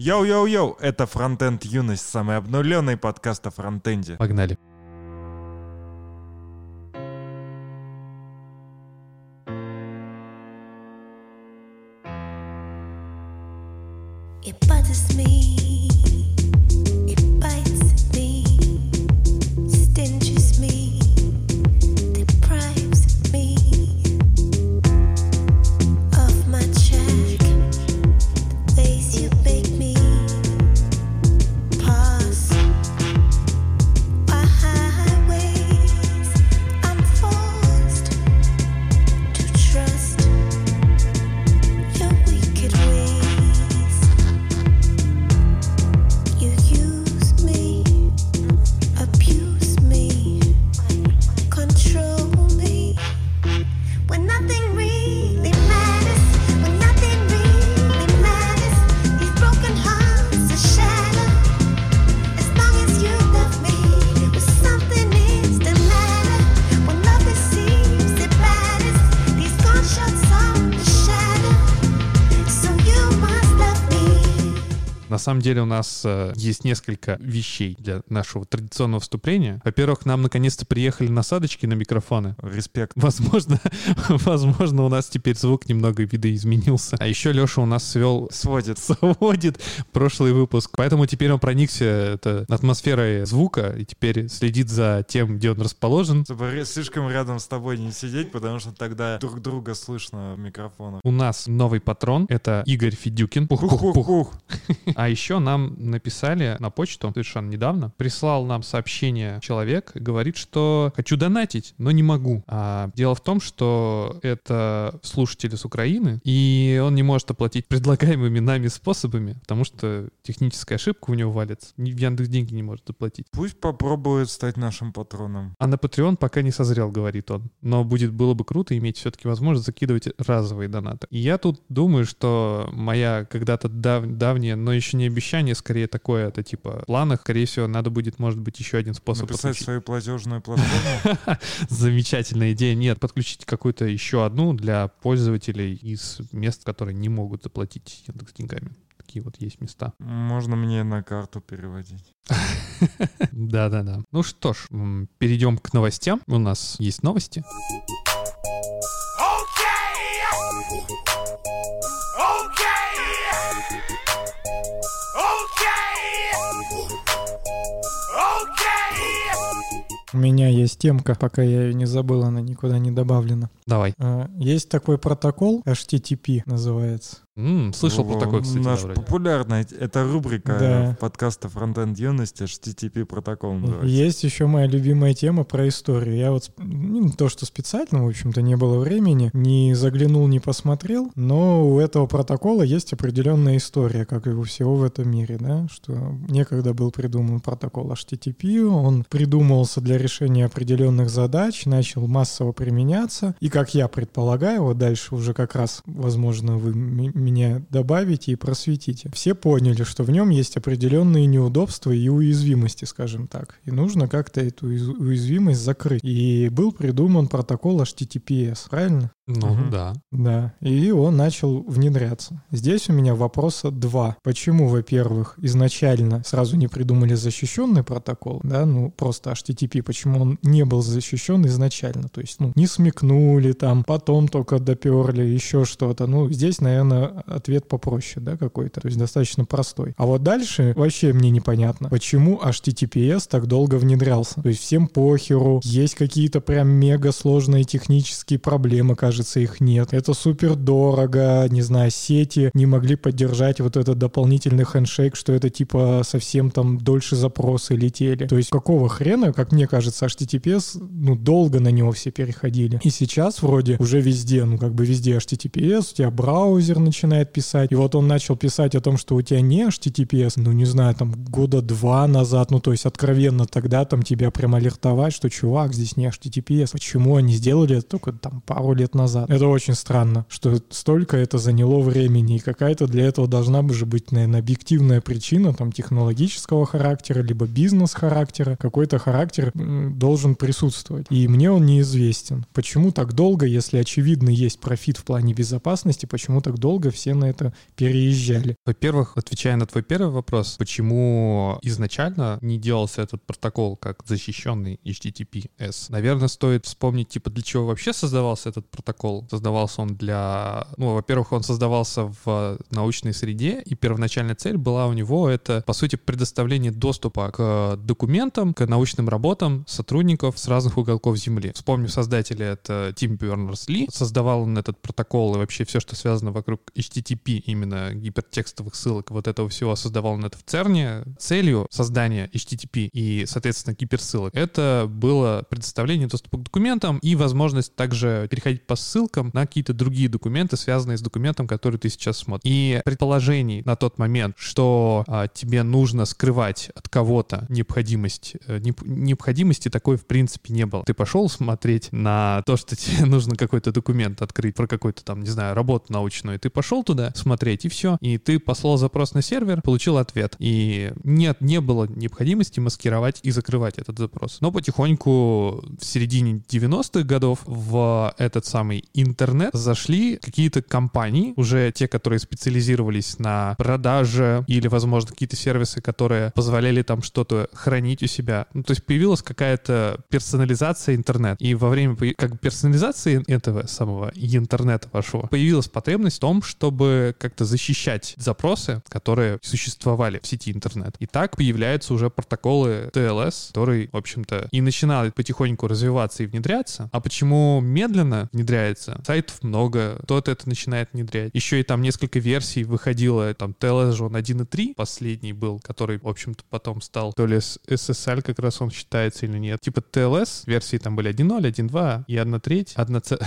Йоу-йоу-йоу, это Фронтенд Юность, самый обнуленный подкаст о фронтенде. Погнали. Самом деле у нас э, есть несколько вещей для нашего традиционного вступления. Во-первых, нам наконец-то приехали насадочки на микрофоны. Респект. Возможно, возможно, у нас теперь звук немного видоизменился. А еще Леша у нас свел Сводит. сводит прошлый выпуск. Поэтому теперь он проникся это, атмосферой звука и теперь следит за тем, где он расположен. Чтобы слишком рядом с тобой не сидеть, потому что тогда друг друга слышно в микрофонах. У нас новый патрон. Это Игорь Федюкин. Пух-пух-пух. А еще нам написали на почту совершенно недавно. Прислал нам сообщение человек, говорит, что хочу донатить, но не могу. А дело в том, что это слушатель из Украины, и он не может оплатить предлагаемыми нами способами, потому что техническая ошибка у него валится. В Яндекс деньги не может оплатить. Пусть попробует стать нашим патроном. А на Patreon пока не созрел, говорит он. Но будет, было бы круто иметь все-таки возможность закидывать разовые донаты. И я тут думаю, что моя когда-то дав- давняя, но еще не обещание, скорее такое, это типа в планах, скорее всего, надо будет, может быть, еще один способ Написать подключить. свою платежную платформу. Замечательная идея. Нет, подключить какую-то еще одну для пользователей из мест, которые не могут заплатить Яндекс деньгами. Такие вот есть места. Можно мне на карту переводить. Да-да-да. Ну что ж, перейдем к новостям. У нас есть новости. У меня есть темка, пока я ее не забыл, она никуда не добавлена. Давай. А, Есть такой протокол, HTTP называется. М, слышал про такой, кстати, Наш вроде. популярная, это рубрика Да. подкаста Фронтенд Юности, HTTP протокол называется. Есть еще моя любимая тема про историю. Я вот, ну, не то что специально, в общем-то, не было времени, не заглянул, не посмотрел, но у этого протокола есть определенная история, как и у всего в этом мире, да, что некогда был придуман протокол HTTP, он придумывался для решения определенных задач, начал массово применяться, и, как я предполагаю, вот дальше уже как раз, возможно, вы меня добавите и просветите. Все поняли, что в нем есть определенные неудобства и уязвимости, скажем так, и нужно как-то эту уязвимость закрыть. И был придуман протокол HTTPS, правильно? Ну, Мгм. да. Да, и он начал внедряться. Здесь у меня вопроса два. Почему, во-первых, изначально сразу не придумали защищенный протокол, да, ну просто HTTP, почему он не был защищен изначально? То есть, ну, не смекнули там, потом только доперли, еще что-то. Ну, здесь, наверное, ответ попроще, да, какой-то, то есть достаточно простой. А вот дальше вообще мне непонятно, почему HTTPS так долго внедрялся. То есть всем похеру, есть какие-то прям мега сложные технические проблемы, кажется, их нет. Это супер дорого, не знаю, сети не могли поддержать вот этот дополнительный хендшейк, что это типа совсем там дольше запросы летели. То есть какого хрена, как мне кажется, HTTPS, ну, долго на него все переходили. И сейчас вроде уже везде, ну, как бы везде HTTPS, у тебя браузер начинает писать, и вот он начал писать о том, что у тебя не HTTPS, ну, не знаю, там, года два назад, ну, то есть откровенно тогда там тебя прям алертовать, что, чувак, здесь не HTTPS. Почему они сделали это только там пару лет назад? Назад. Это очень странно, что столько это заняло времени, и какая-то для этого должна бы же быть, наверное, объективная причина, там, технологического характера, либо бизнес-характера. Какой-то характер должен присутствовать. И мне он неизвестен. Почему так долго, если очевидно есть профит в плане безопасности, почему так долго все на это переезжали? Во-первых, отвечая на твой первый вопрос, почему изначально не делался этот протокол как защищенный HTTPS? Наверное, стоит вспомнить, типа, для чего вообще создавался этот протокол. Создавался он для... Ну, во-первых, он создавался в научной среде, и первоначальная цель была у него это, по сути, предоставление доступа к документам, к научным работам сотрудников с разных уголков Земли. Вспомню создателя, это Тим Бернерс-Ли. Создавал он этот протокол и вообще все, что связано вокруг HTTP, именно гипертекстовых ссылок, вот этого всего создавал он это в ЦЕРНе. Целью создания HTTP и, соответственно, гиперссылок это было предоставление доступа к документам и возможность также переходить по ссылкам на какие-то другие документы, связанные с документом, который ты сейчас смотришь. И предположений на тот момент, что а, тебе нужно скрывать от кого-то необходимость, э, неп- необходимости такой в принципе не было. Ты пошел смотреть на то, что тебе нужно какой-то документ открыть про какой-то там, не знаю, работу научную. Ты пошел туда смотреть, и все. И ты послал запрос на сервер, получил ответ. И нет, не было необходимости маскировать и закрывать этот запрос. Но потихоньку в середине 90-х годов в этот самый интернет зашли какие-то компании, уже те, которые специализировались на продаже или, возможно, какие-то сервисы, которые позволяли там что-то хранить у себя. Ну, то есть появилась какая-то персонализация интернета. И во время как персонализации этого самого интернета вашего появилась потребность в том, чтобы как-то защищать запросы, которые существовали в сети интернет. И так появляются уже протоколы TLS, которые, в общем-то, и начинают потихоньку развиваться и внедряться. А почему медленно внедряется? Сайтов много, кто-то это начинает внедрять. Еще и там несколько версий выходило, там он 1.3 последний был, который, в общем-то, потом стал то ли SSL как раз он считается или нет. Типа TLS, версии там были 1.0, 1.2 и 1 треть, 1,3.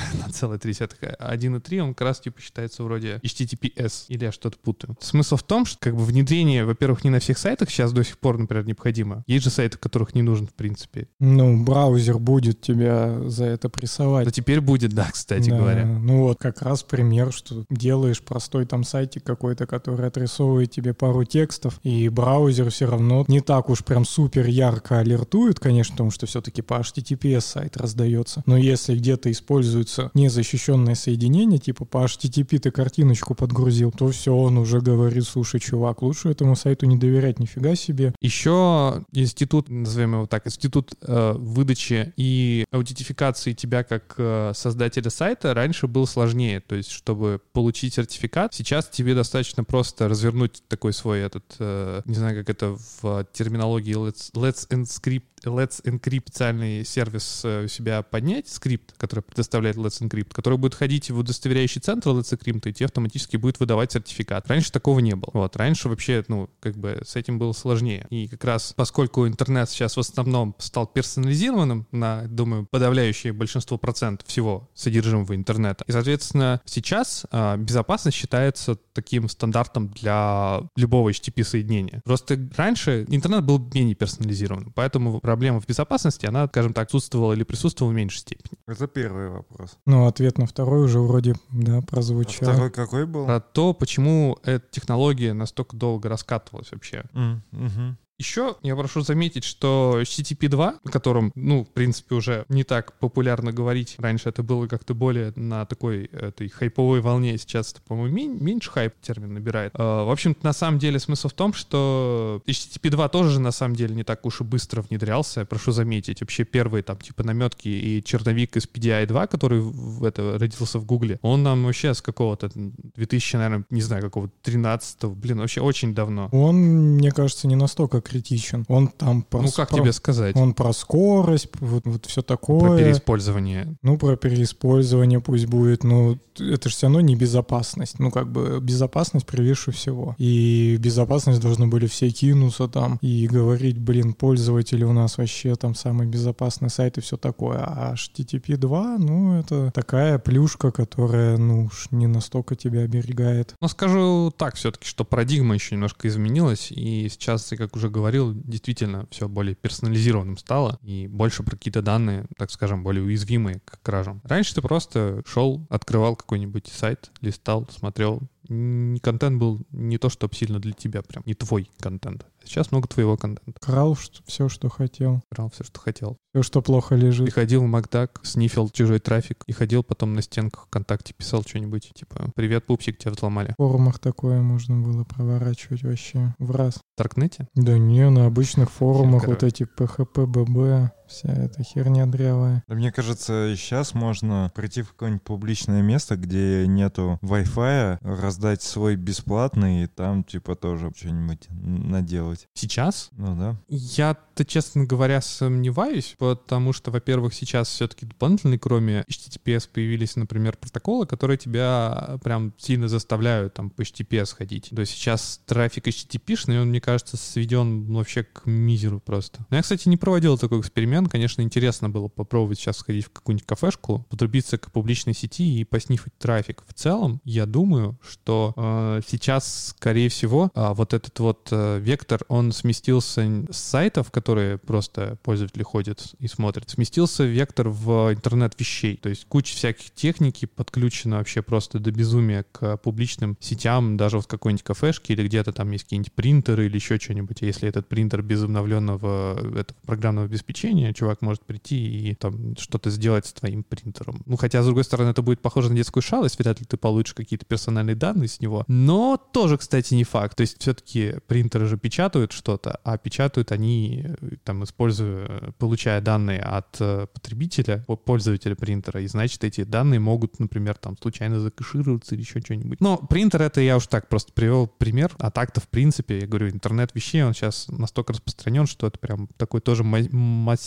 1.3 он как раз типа считается вроде HTTPS, или я что-то путаю. Смысл в том, что как бы внедрение, во-первых, не на всех сайтах сейчас до сих пор, например, необходимо. Есть же сайты, которых не нужен, в принципе. Ну, браузер будет тебя за это прессовать. Но теперь будет, да, кстати Да, говоря. Ну вот как раз пример, что делаешь простой там сайтик какой-то, который отрисовывает тебе пару текстов, и браузер все равно не так уж прям супер ярко алертует, конечно, потому что все-таки по HTTPS сайт раздается. Но если где-то используется незащищенное соединение, типа по HTTP ты картиночку подгрузил, то все, он уже говорит, слушай, чувак, лучше этому сайту не доверять, нифига себе. Еще институт, назовем его так, институт э, выдачи и аутентификации тебя как э, создателя сайта раньше был сложнее. То есть, чтобы получить сертификат, сейчас тебе достаточно просто развернуть такой свой этот, э, не знаю, как это в терминологии Let's, Let's Encrypt Let's Encrypt специальный сервис э, у себя поднять, скрипт, который предоставляет Let's Encrypt, который будет ходить в удостоверяющий центр Let's Encrypt, и тебе автоматически будет выдавать сертификат. Раньше такого не было. Вот, раньше вообще, ну, как бы с этим было сложнее. И как раз поскольку интернет сейчас в основном стал персонализированным на, думаю, подавляющее большинство процентов всего содержимого интернета, и, соответственно, сейчас а, безопасность считается таким стандартом для любого HTTP-соединения. Просто раньше интернет был менее персонализирован, поэтому проблема в безопасности, она, скажем так, отсутствовала или присутствовала в меньшей степени. Это первый вопрос. Ну, ответ на второй уже вроде, да, А прозвучал. второй какой был? Про то, почему эта технология настолько долго раскатывалась вообще. Мгм. Еще я прошу заметить, что HTTP 2, о котором, ну, в принципе, уже не так популярно говорить. Раньше это было как-то более на такой этой хайповой волне. Сейчас это, по-моему, мен- меньше хайп термин набирает. А, В общем-то, на самом деле смысл в том, что HTTP 2 тоже же на самом деле не так уж и быстро внедрялся. Прошу заметить, вообще первые там типа наметки и черновик из PDI 2, который в это родился в Гугле, он нам вообще с какого-то 2000, наверное, не знаю, какого 13 блин, вообще очень давно. Он, мне кажется, не настолько критичен. Он там про... Ну, как про- тебе сказать? Он про скорость, вот, вот все Про такое. переиспользование. Ну, про переиспользование пусть будет, но это же все равно не безопасность. Ну, как бы безопасность превыше всего. И безопасность должны были все кинуться там и говорить, блин, пользователи у нас вообще там самый безопасный сайт и все такое. А HTTP 2, ну, это такая плюшка, которая, ну, уж не настолько тебя оберегает. Но скажу так все-таки, что парадигма еще немножко изменилась, и сейчас, ты как уже говорил, действительно все более персонализированным стало и больше про какие-то данные, так скажем, более уязвимые к кражам. Раньше ты просто шел, открывал какой-нибудь сайт, листал, смотрел. Контент был не то, чтобы сильно для тебя, прям не твой контент. Сейчас много твоего контента. Крал все, что хотел. Брал все, что хотел. Все, что плохо лежит. Приходил в Макдак, снифил чужой трафик и ходил потом на стенках ВКонтакте, писал что-нибудь, типа «Привет, пупсик, тебя взломали». В форумах такое можно было проворачивать вообще в раз. В Даркнете? Да не, на обычных форумах Хер, вот эти PHP, BB, вся эта херня дрявая. Да мне кажется, сейчас можно прийти в какое-нибудь публичное место, где нету Wi-Fi, раздать свой бесплатный и там типа тоже что-нибудь наделать. Сейчас? Ну да. Я-то, честно говоря, сомневаюсь, потому что, во-первых, сейчас все-таки дополнительные, кроме HTTPS, появились, например, протоколы, которые тебя прям сильно заставляют там по HTTPS ходить. То есть сейчас трафик HTTP-шный, он, мне кажется, сведен вообще к мизеру просто. Но я, кстати, не проводил такой эксперимент. Конечно, интересно было попробовать сейчас сходить в какую-нибудь кафешку, подрубиться к публичной сети и поснифать трафик. В целом, я думаю, что э, сейчас, скорее всего, а, вот этот вот э, вектор, он сместился с сайтов, которые просто пользователи ходят и смотрят, сместился вектор в интернет вещей. То есть куча всяких техники подключена вообще просто до безумия к публичным сетям, даже вот какой-нибудь кафешке или где-то там есть какие-нибудь принтеры или еще что-нибудь. А если этот принтер без обновленного э, этого программного обеспечения, чувак может прийти и там что-то сделать с твоим принтером. Ну, хотя, с другой стороны, это будет похоже на детскую шалость, вряд ли ты получишь какие-то персональные данные с него. Но тоже, кстати, не факт. То есть все-таки принтеры же печатают что-то, а печатают они, э, там, используя, э, получая данные от э, потребителя, по- пользователя принтера, и значит, эти данные могут, например, там, случайно закэшироваться или еще что-нибудь. Но принтер это я уж так просто привел пример, а так-то, в принципе, я говорю, интернет вещей, он сейчас настолько распространен, что это прям такой тоже ма-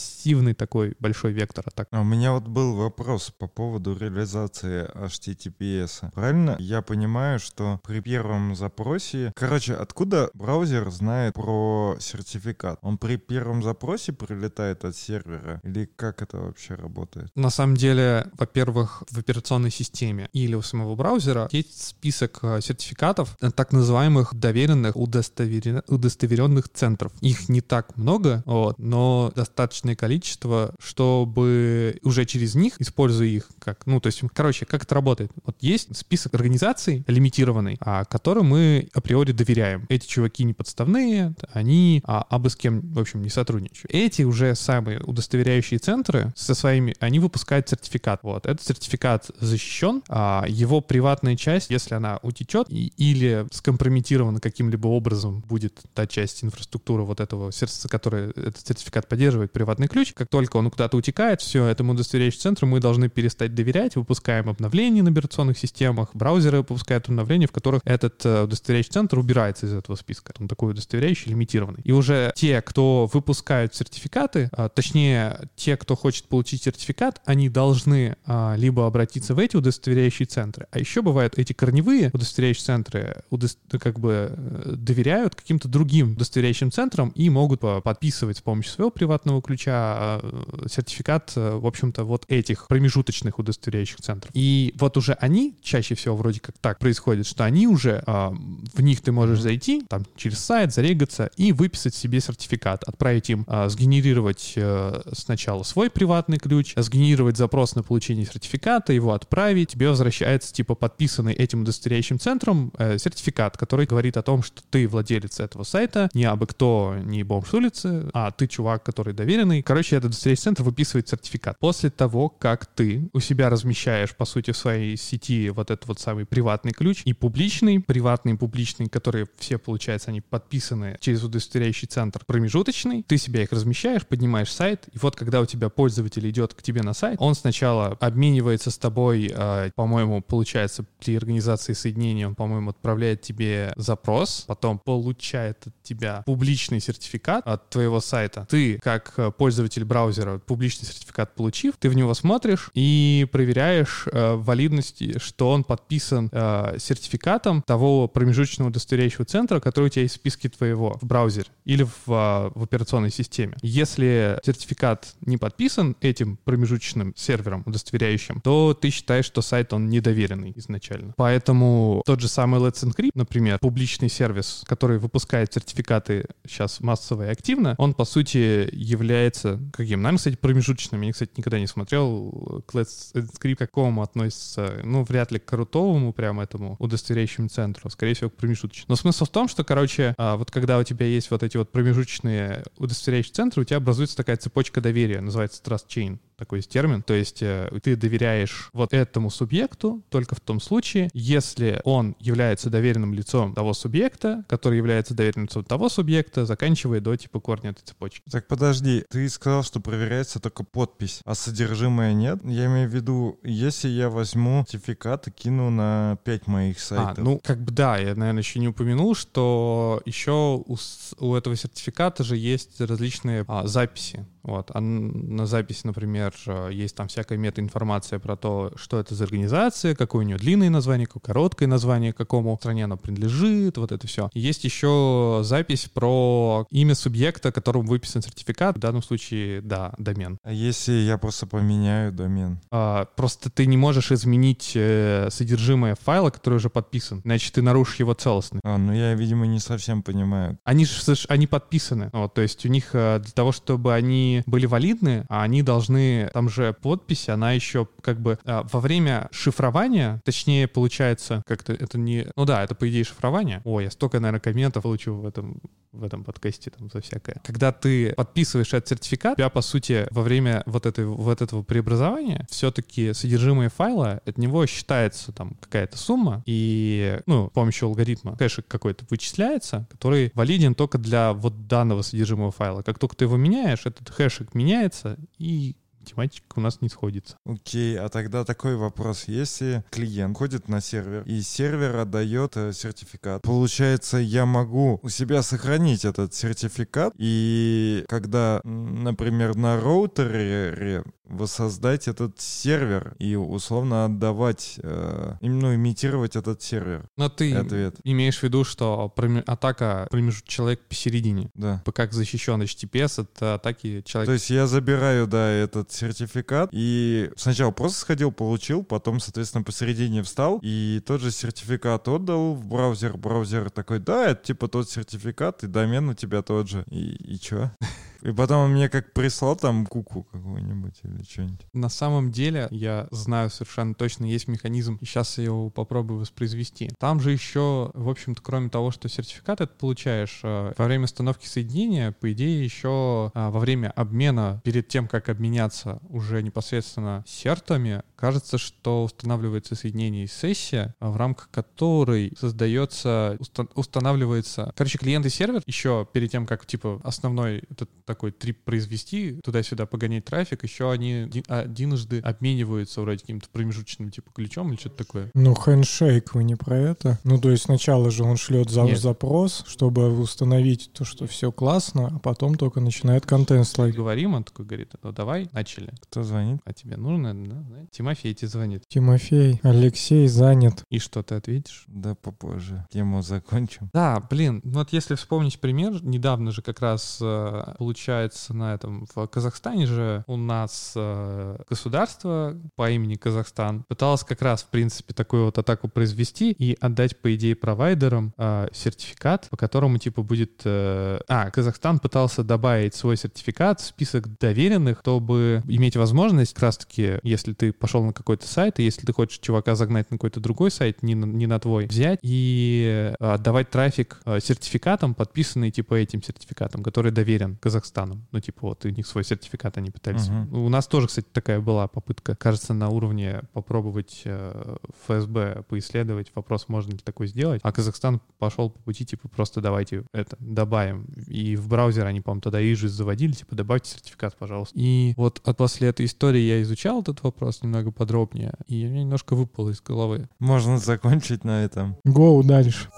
массивный такой большой вектор атак. А у меня вот был вопрос по поводу реализации HTTPS. Правильно я понимаю, что при первом запросе... Короче, откуда браузер знает про сертификат? Он при первом запросе прилетает от сервера? Или как это вообще работает? На самом деле, во-первых, в операционной системе или у самого браузера есть список э, сертификатов, э, так называемых доверенных удостоверен- удостоверенных центров. Их не так много, вот, но достаточное количество, чтобы уже через них, используя их как, ну, то есть, короче, как это работает? Вот есть список организаций лимитированный, а, которым мы априори доверяем. Эти чуваки не подставные, они а, абы с кем, в общем, не сотрудничают. Эти уже самые удостоверяющие центры со своими, они выпускают сертификат. Вот, этот сертификат защищен, а его приватная часть, если она утечет и- или скомпрометирована каким-либо образом, будет та часть инфраструктуры вот этого сердца, которая этот сертификат поддерживает, приватный ключ, как только он куда-то утекает, все, этому удостоверяющему центру мы должны перестать доверять, выпускаем обновления на операционных системах, браузеры выпускают обновления, в которых этот э, удостоверяющий центр убирается из этого списка. Он такой удостоверяющий, лимитированный. И уже те, кто выпускают сертификаты, а, точнее, те, кто хочет получить сертификат, они должны а, либо обратиться в эти удостоверяющие центры, а еще бывают эти корневые удостоверяющие центры, удос- как бы э, доверяют каким-то другим удостоверяющим центрам и могут подписывать с помощью своего приватного ключа а, сертификат, э, в общем-то, вот этих промежуточных удостоверяющих центров. И вот уже они, чаще всего вроде как так происходит, что они уже, а, в них ты можешь зайти, там, через сайт, зарегаться и выписать себе сертификат, отправить им, сгенерировать э, сначала свой приватный ключ, сгенерировать запрос на получение сертификата, его отправить, тебе возвращается, типа, подписанный этим удостоверяющим центром э, сертификат, который говорит о том, что ты владелец этого сайта, не абы кто, не бомж с улицы, а ты чувак, который доверенный. Короче, этот удостоверяющий центр выписывает сертификат. После того, как ты у себя размещаешь, по сути, в своей сети вот этот вот самый приватный ключ и публичный, приватный и публичный, которые все, получается, они подписаны через удостоверяющий центр промежуточный, ты себя их размещаешь, поднимаешь сайт, и вот когда у тебя пользователь идет к тебе на сайт, он сначала обменивается с тобой, э, по-моему, получается, при организации соединения он, по-моему, отправляет тебе запрос, потом получает от тебя публичный сертификат от твоего сайта. Ты, как э, пользователь пользователь браузера, публичный сертификат получив, ты в него смотришь и проверяешь э, валидность, что он подписан э, сертификатом того промежуточного удостоверяющего центра, который у тебя есть в списке твоего в браузере или в, а, в операционной системе. Если сертификат не подписан этим промежуточным сервером удостоверяющим, то ты считаешь, что сайт он недоверенный изначально. Поэтому тот же самый Let's Encrypt, например, публичный сервис, который выпускает сертификаты сейчас массово и активно, он по сути является каким? Наверное, кстати, промежуточным. Я, кстати, никогда не смотрел к Let's к какому относится. Ну, вряд ли к рутовому прям этому удостоверяющему центру, а скорее всего, к промежуточному. Но смысл в том, что, короче, а, вот когда у тебя есть вот эти вот промежуточные удостоверяющие центры, у тебя образуется такая цепочка доверия, называется Trust Chain такой есть термин. То есть э, ты доверяешь вот этому субъекту только в том случае, если он является доверенным лицом того субъекта, который является доверенным лицом того субъекта, заканчивая до типа корня этой цепочки. Так подожди, ты сказал, что проверяется только подпись, а содержимое нет? Я имею в виду, если я возьму сертификат и кину на 5 моих А, сайтов. ну, как бы да, я, наверное, еще не упомянул, что еще у, у этого сертификата же есть различные а, записи. Вот. А на записи, например, э, есть там всякая мета-информация про то, что это за организация, какое у нее длинное название, какое короткое название, какому стране она принадлежит, вот это все. Есть еще запись про имя субъекта, которому выписан сертификат, в данном случае, да, домен. А если я просто поменяю домен? А, Просто ты не можешь изменить э, содержимое файла, который уже подписан, иначе ты нарушишь его целостность. А, ну я, видимо, не совсем понимаю. Они же они подписаны. Вот, то есть у них э, для того, чтобы они были валидны, а они должны, там же подпись, она еще как бы э, во время шифрования, точнее, получается, как-то это не... Ну да, это по идее шифрование. Ой, я столько, наверное, комментов получу в этом в этом подкасте там за всякое. Когда ты подписываешь этот сертификат, тебя, по сути, во время вот, этой, вот этого преобразования все-таки содержимое файла, от него считается там какая-то сумма, и, ну, с помощью алгоритма кэшек какой-то вычисляется, который валиден только для вот данного содержимого файла. Как только ты его меняешь, этот хэшек меняется, и тематика у нас не сходится. Окей, а тогда такой вопрос. Если клиент ходит на сервер, и сервер отдает э, сертификат, получается, я могу у себя сохранить этот сертификат, и когда, например, на роутере воссоздать этот сервер и условно отдавать, э, ну, имитировать этот сервер. Но ты Ответ. имеешь в виду, что атака промежуток человек посередине. Да. Как защищен HTTPS от атаки человека То есть я забираю, да, этот сертификат и сначала просто сходил, получил, потом, соответственно, посередине встал и тот же сертификат отдал в браузер. Браузер такой, да, это типа тот сертификат, и домен у тебя тот же. И, и чё? И потом он мне как прислал там куку какую-нибудь или что-нибудь. На самом деле, я знаю совершенно точно, есть механизм, и сейчас я его попробую воспроизвести. Там же еще, в общем-то, кроме того, что сертификат это получаешь, э, во время установки соединения, по идее, еще а, во время обмена, перед тем, как обменяться уже непосредственно сертами, кажется, что устанавливается соединение и сессия, в рамках которой создается, уста- устанавливается... Короче, клиент и сервер еще перед тем, как, типа, основной этот такой трип произвести, туда-сюда погонять трафик, еще они ди- одинжды обмениваются вроде каким-то промежуточным, типа, ключом или что-то такое. Ну, хэндшейк, вы не про это? Ну, то есть сначала же он шлет за- Нет. запрос, чтобы установить то, что все классно, а потом только начинает контент слать. Говорим, он такой говорит, ну давай, начали. Кто звонит? А тебе нужно? Да, да. Тимофей тебе звонит. Тимофей, Алексей занят. И что ты ответишь? Да попозже. Тему закончим. Да, блин, ну вот если вспомнить пример, недавно же как раз э, получается на этом, в Казахстане же у нас э, государство по имени Казахстан пыталось как раз, в принципе, такую вот атаку произвести и отдать, по идее, провайдерам э, сертификат, по которому, типа, будет... э, а, Казахстан пытался добавить свой сертификат в список доверенных, чтобы иметь возможность, как раз-таки, если ты пошел на какой-то сайт, и если ты хочешь чувака загнать на какой-то другой сайт, не на, не на твой, взять и отдавать трафик сертификатам, подписанный типа этим сертификатом, который доверен Казахстану. Ну, типа вот, у них свой сертификат они пытались. Мгм. У нас тоже, кстати, такая была попытка, кажется, на уровне попробовать э, ФСБ поисследовать вопрос, можно ли такое сделать. А Казахстан пошел по пути, типа, просто давайте это добавим. И в браузер они, по-моему, тогда Ижис заводили, типа, добавьте сертификат, пожалуйста. И вот от после этой истории я изучал этот вопрос немного подробнее, и у меня немножко выпало из головы. Можно закончить на этом. Гоу дальше.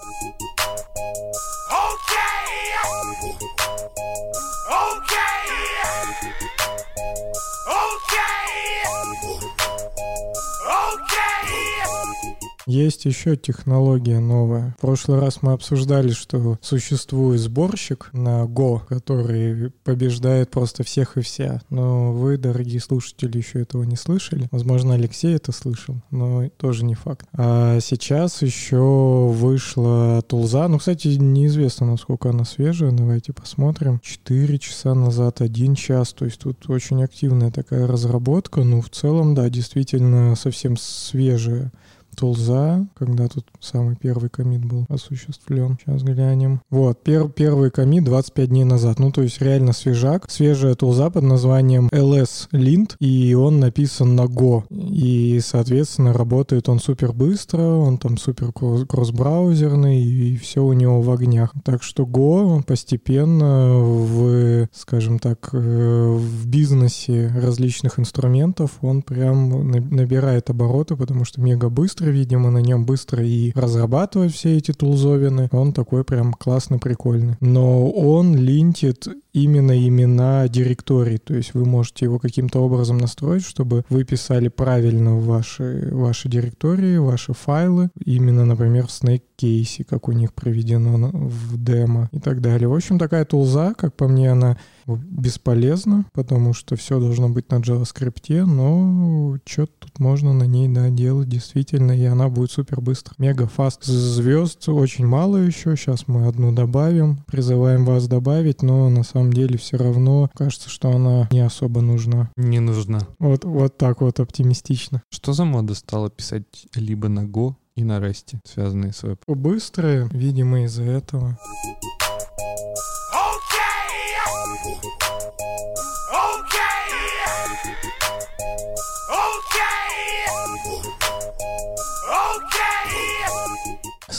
Есть еще технология новая. В прошлый раз мы обсуждали, что существует сборщик на Go, который побеждает просто всех и вся. Но вы, дорогие слушатели, еще этого не слышали. Возможно, Алексей это слышал, но тоже не факт. А сейчас еще вышла тулза. Ну, кстати, неизвестно, насколько она свежая. Давайте посмотрим. 4 часа назад, 1 час. То есть тут очень активная такая разработка. Ну, в целом, да, действительно совсем свежая тулза, когда тут самый первый комит был осуществлен. Сейчас глянем. Вот, пер, первый комит 25 дней назад. Ну, то есть реально свежак. Свежая тулза под названием LS Lint, и он написан на Go. И, соответственно, работает он супер быстро, он там супер кросс-браузерный, и все у него в огнях. Так что Go постепенно в, скажем так, э, в бизнесе различных инструментов он прям набирает обороты, потому что мега быстрый, видимо, на нем быстро и разрабатывать все эти тулзовины. Он такой прям классный, прикольный. Но он линтит именно имена директорий. То есть вы можете его каким-то образом настроить, чтобы вы писали правильно ваши, ваши директории, ваши файлы. Именно, например, в Snake Case, как у них проведено в демо и так далее. В общем, такая тулза, как по мне, она бесполезна, потому что все должно быть на JavaScript, но что-то тут можно на ней да, делать действительно, и она будет супер быстро. Мега фаст. Звезд очень мало еще, сейчас мы одну добавим, призываем вас добавить, но на самом деле все равно кажется, что она не особо нужна. Не нужна. Вот, вот так вот оптимистично. Что за мода стала писать либо на Go, и на Rest, связанные с веб? Быстрые, видимо, из-за этого.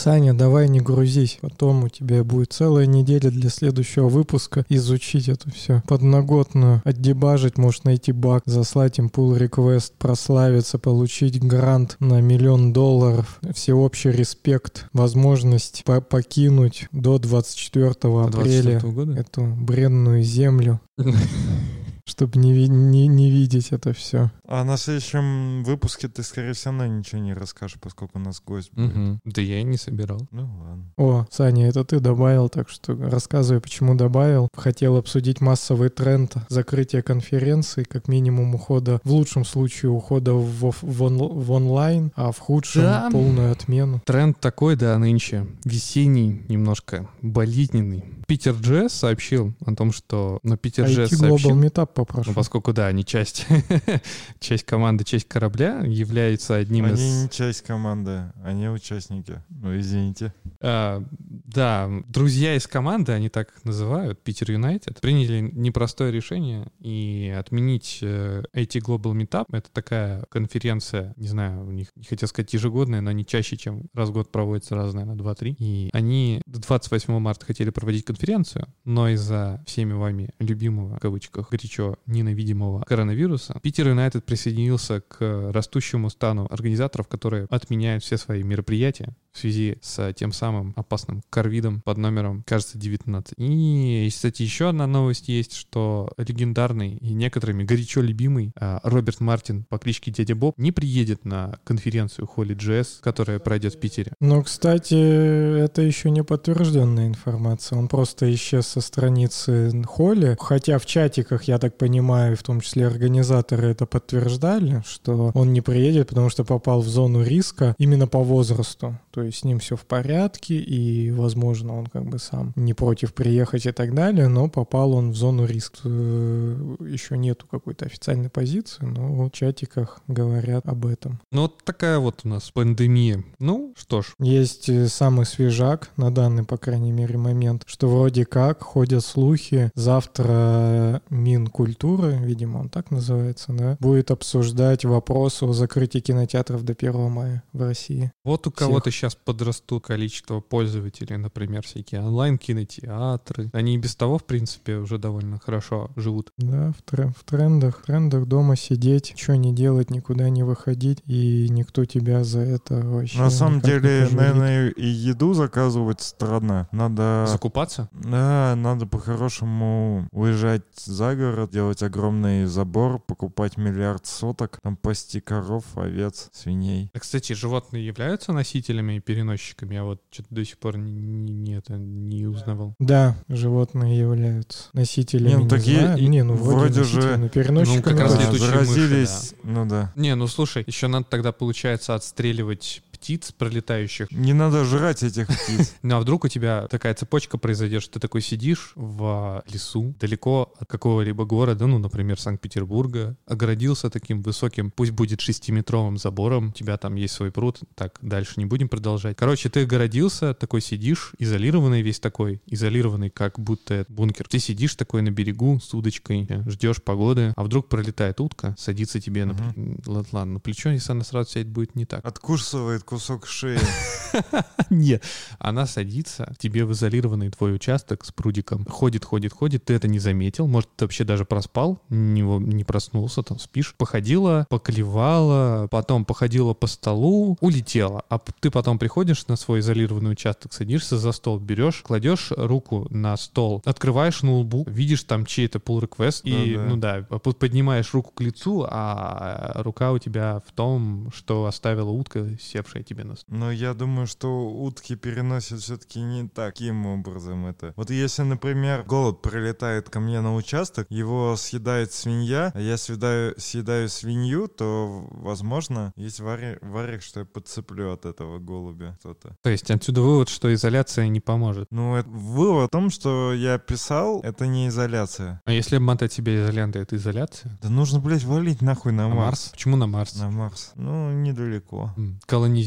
Саня, давай не грузись. Потом у тебя будет целая неделя для следующего выпуска изучить это все. Подноготно отдебажить, можешь найти баг, заслать им pull request, прославиться, получить грант на миллион долларов, всеобщий респект, возможность по покинуть до 24 апреля 24 года? эту бренную землю чтобы не, не, не видеть это все. А на следующем выпуске ты, скорее всего, равно ничего не расскажешь, поскольку у нас гость будет. Мгм. Да я и не собирал. Ну ладно. О, Саня, это ты добавил, так что рассказывай, почему добавил. Хотел обсудить массовый тренд закрытия конференции, как минимум ухода, в лучшем случае ухода в, в, он- в онлайн, а в худшем Да. полную отмену. Тренд такой, да, нынче. Весенний, немножко болезненный. Питер Джесс сообщил о том, что... Ну, Питер Джесс IT Global сообщил... Meetup попрошу. Ну, поскольку, да, они часть, часть команды, часть корабля, является одним Они из... не часть команды, они участники. Ну, извините. А, да, друзья из команды, они так называют, Питер Юнайтед, приняли непростое решение и отменить э, IT Global Meetup. Это такая конференция, не знаю, у них, не хотел сказать ежегодная, но они чаще, чем раз в год проводятся раз, наверное, 2-3. И они 28 марта хотели проводить конференцию, но из-за всеми вами любимого, в кавычках, горячо ненавидимого коронавируса, Питер Юнайтед присоединился к растущему стану организаторов, которые отменяют все свои мероприятия в связи с тем самым опасным корвидом под номером, кажется, 19. И, кстати, еще одна новость есть, что легендарный и некоторыми горячо любимый а, Роберт Мартин по кличке Дядя Боб не приедет на конференцию Холли Джесс, которая пройдет в Питере. Но, кстати, это еще не подтвержденная информация. Он просто исчез со страницы Холли. Хотя в чатиках, я так понимаю, в том числе организаторы это подтверждали, что он не приедет, потому что попал в зону риска именно по возрасту. То есть с ним все в порядке, и, возможно, он как бы сам не против приехать и так далее, но попал он в зону риска. Э, Еще нету какой-то официальной позиции, но в чатиках говорят об этом. Ну, вот такая вот у нас пандемия. Ну, что ж, Есть э, самый свежак на данный, по крайней мере, момент, что вроде как ходят слухи, завтра Минкультуры, видимо, он так называется, да, будет обсуждать вопрос о закрытии кинотеатров до 1 мая в России. вот у кого-то сейчас сейчас подрастут количество пользователей, например, всякие онлайн-кинотеатры, они и без того, в принципе, уже довольно хорошо живут. Да, в, тре- в трендах, в трендах дома сидеть, ничего не делать, никуда не выходить, и никто тебя за это вообще На самом деле, наверное, и еду заказывать странно. Надо... Закупаться? Да, надо по-хорошему уезжать за город, делать огромный забор, покупать миллиард соток, там пасти коров, овец, свиней. А, кстати, животные являются носителями переносчиками? Я вот что-то до сих пор не, не, не это, не узнавал. Да, животные являются носителями. Не, ну не такие знаю. и- не, ну вроде, вроде же- носители, но переносчиками Ну, как раз да. летучие мыши, заразились, ну да. Не, ну слушай, еще надо тогда, получается, отстреливать птиц пролетающих. Не надо жрать этих птиц. Ну а вдруг у тебя такая цепочка произойдет, что ты такой сидишь в лесу, далеко от какого-либо города, ну, например, Санкт-Петербурга, огородился таким высоким, пусть будет шестиметровым забором, у тебя там есть свой пруд, так, дальше не будем продолжать. Короче, ты огородился, такой сидишь, изолированный весь такой, изолированный, как будто бункер. Ты сидишь такой на берегу с удочкой, ждешь погоды, а вдруг пролетает утка, садится тебе на... ладно, на плечо, если она сразу сядет, будет не так. Откусывает кусок шеи. Нет, она садится тебе в изолированный твой участок с прудиком. Ходит, ходит, ходит, ты это не заметил, может, ты вообще даже проспал, не, не проснулся, там спишь. Походила, поклевала, потом походила по столу, улетела. А ты потом приходишь на свой изолированный участок, садишься за стол, берешь, кладешь руку на стол, открываешь ноутбук, видишь там чей-то pull request и, ну да, поднимаешь руку к лицу, а рука у тебя в том, что оставила утка, севшая тебе на стол. Но я думаю, что утки переносят все-таки не таким образом это. Вот если, например, голубь прилетает ко мне на участок, его съедает свинья, а я съедаю, съедаю свинью, то, возможно, есть вари- варик, что я подцеплю от этого голубя что-то. То есть отсюда вывод, что изоляция не поможет. Ну, это вывод в том, что я писал, это не изоляция. А если обмотать себя изолентой, это изоляция? Да нужно, блядь, валить нахуй на На Марс. Почему на Марс? На Марс. Ну, недалеко. М,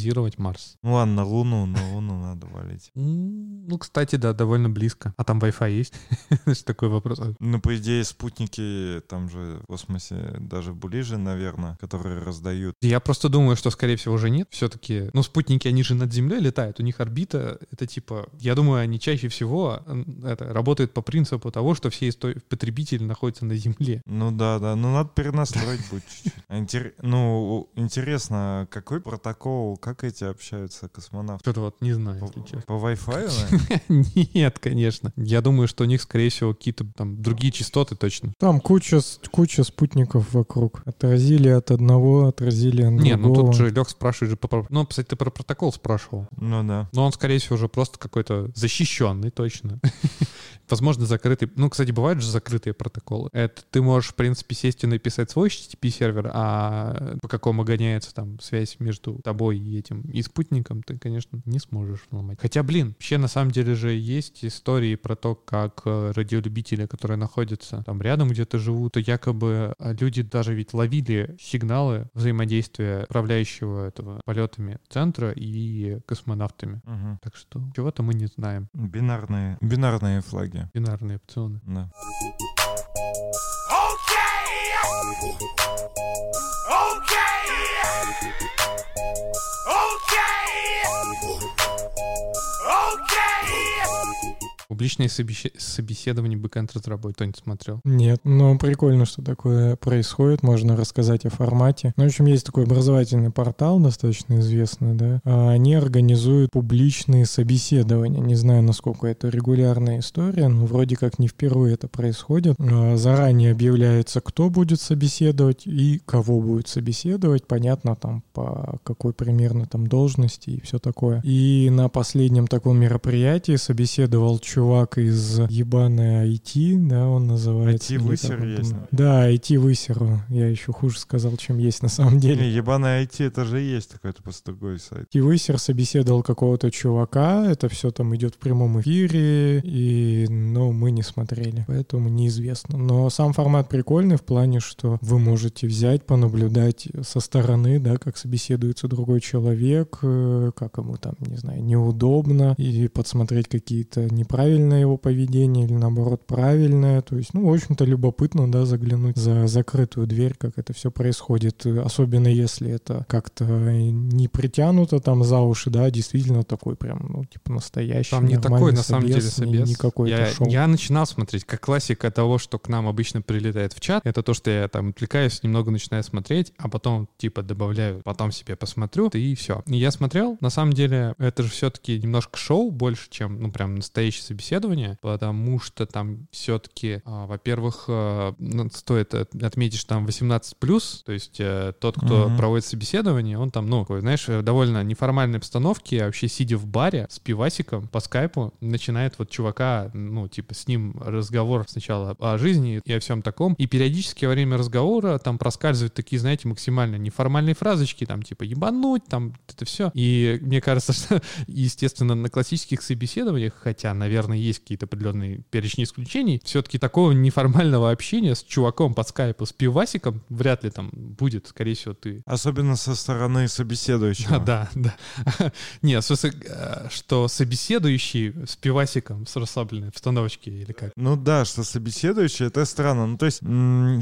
Колонизировать Марс. Ну ладно, на Луну, на Луну надо валить. Ну, кстати, да, довольно близко. А там Wi-Fi есть? Значит, такой вопрос. А Ну, по идее, спутники там же в космосе даже ближе, наверное, которые раздают. Я просто думаю, что, скорее всего, уже нет. Все-таки, ну, спутники, они же над Землей летают. У них орбита, это типа, я думаю, они чаще всего это, работают по принципу того, что все исто- потребители находятся на Земле. Ну да, да, ну надо перенастроить будет чуть-чуть. А Ну, интересно, какой протокол, как эти общаются космонавты? Что-то вот не знаю, По, если честно. по Wi-Fi? Нет, конечно. Я думаю, что у них, скорее всего, какие-то там другие частоты точно. Там куча, куча спутников вокруг. Отразили от одного, отразили от Не, ну другого. тут же Лех спрашивает же, по- про- ну, кстати, ты про протокол спрашивал. Ну да. Но он, скорее всего, уже просто какой-то защищенный, точно. Возможно, закрытый. Ну, кстати, бывают же закрытые протоколы. Это ты можешь, в принципе, сесть и написать свой HTTP-сервер, а по какому гоняется там связь между тобой и этим и спутником, ты, конечно, не сможешь взломать. Хотя, блин, вообще на самом деле же есть истории про то, как э, радиолюбители, которые находятся там рядом где-то живут, то якобы э, люди даже ведь ловили сигналы взаимодействия управляющего этого полетами центра и космонавтами. Мгм. Так что чего-то мы не знаем. Бинарные, бинарные флаги. Бинарные опционы. Да. Публичные собеседования бэкэнд-разработчиков. Кто-нибудь смотрел? Нет, но прикольно, что такое происходит. Можно рассказать о формате. Ну, в общем, есть такой образовательный портал, достаточно известный, да. А Они организуют публичные собеседования. Не знаю, насколько это регулярная история, но вроде как не впервые это происходит. А Заранее объявляется, кто будет собеседовать и кого будет собеседовать. Понятно, там, по какой примерно там должности и все такое. И на последнем таком мероприятии собеседовал чувак из ебаной IT, да, он называется. IT-высер есть, там? Да, IT-высер. Я еще хуже сказал, чем есть на самом деле. Не, ебаный IT, это же есть какой-то просто другой сайт. IT-высер собеседовал какого-то чувака, это все там идет в прямом эфире, и, ну, мы не смотрели, поэтому неизвестно. Но сам формат прикольный в плане, что вы можете взять, понаблюдать со стороны, да, как собеседуется другой человек, э, как ему там, не знаю, неудобно, и подсмотреть какие-то неправильные неправильное его поведение или наоборот правильное. То есть, ну, в общем-то, любопытно, да, заглянуть за закрытую дверь, как это все происходит. И Особенно если это как-то не притянуто там за уши, да, действительно такой прям, ну, типа настоящий. Там не такой, на самом деле, собес, не- собес. Не я, шоу. я начинал смотреть, как классика того, что к нам обычно прилетает в чат, это то, что я там отвлекаюсь, немного начинаю смотреть, а потом типа добавляю, потом себе посмотрю, и все. Я смотрел, на самом деле, это же все-таки немножко шоу больше, чем, ну, прям настоящее собеседование, потому что там все-таки, во-первых, а, ну, стоит от- отметить, что там 18+, то есть э, тот, кто Мгм. проводит собеседование, он там, ну, такой, знаешь, в довольно неформальной обстановке, вообще сидя в баре с пивасиком по скайпу, начинает вот чувака, ну, типа, с ним разговор сначала о жизни и о всем таком, и периодически во время разговора там проскальзывают такие, знаете, максимально неформальные фразочки, там, типа, ебануть, там, это все. И мне кажется, что, естественно, на классических собеседованиях, хотя, наверное, есть какие-то определенные перечни исключений, все-таки такого неформального общения с чуваком по скайпу, с пивасиком вряд ли там будет, скорее всего, ты Особенно со стороны собеседующего. а, да, да. Не, в смысле, э, что собеседующий с пивасиком с расслабленной обстановочке или как? Ну да, что собеседующий, это странно. Ну то есть,